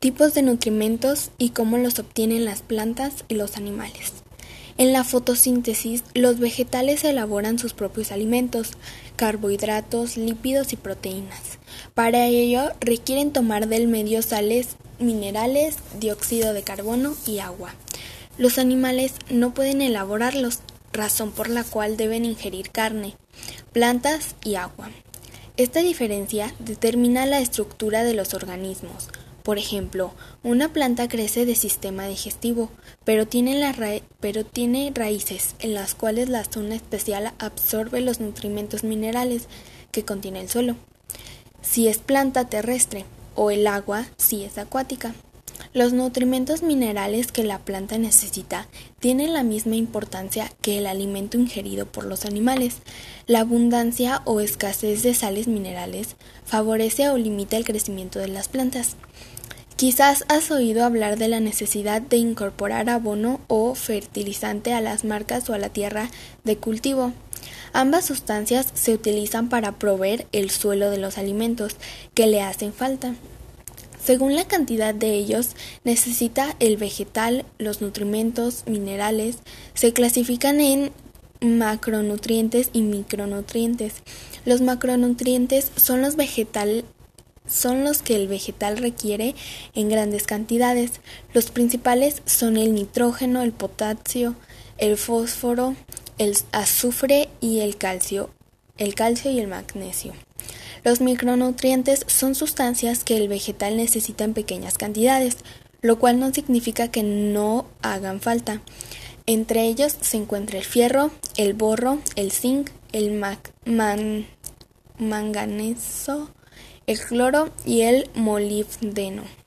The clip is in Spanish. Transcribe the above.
tipos de nutrimentos y cómo los obtienen las plantas y los animales. En la fotosíntesis, los vegetales elaboran sus propios alimentos, carbohidratos, lípidos y proteínas. Para ello, requieren tomar del medio sales, minerales, dióxido de carbono y agua. Los animales no pueden elaborarlos, razón por la cual deben ingerir carne, plantas y agua. Esta diferencia determina la estructura de los organismos. Por ejemplo, una planta crece de sistema digestivo, pero tiene, raíces en las cuales la zona especial absorbe los nutrimentos minerales que contiene el suelo. Si es planta terrestre o el agua si es acuática. Los nutrimentos minerales que la planta necesita tienen la misma importancia que el alimento ingerido por los animales. La abundancia o escasez de sales minerales favorece o limita el crecimiento de las plantas. Quizás has oído hablar de la necesidad de incorporar abono o fertilizante a las marcas o a la tierra de cultivo. Ambas sustancias se utilizan para proveer el suelo de los alimentos que le hacen falta. Según la cantidad de ellos necesita el vegetal, los nutrimentos minerales se clasifican en macronutrientes y micronutrientes. Los macronutrientes son los vegetal son los que el vegetal requiere en grandes cantidades. Los principales son el nitrógeno, el potasio, el fósforo, el azufre y el calcio, el calcio y el magnesio. Los micronutrientes son sustancias que el vegetal necesita en pequeñas cantidades, lo cual no significa que no hagan falta. Entre ellos se encuentra el fierro, el borro, el zinc, el manganeso, el cloro y el molibdeno.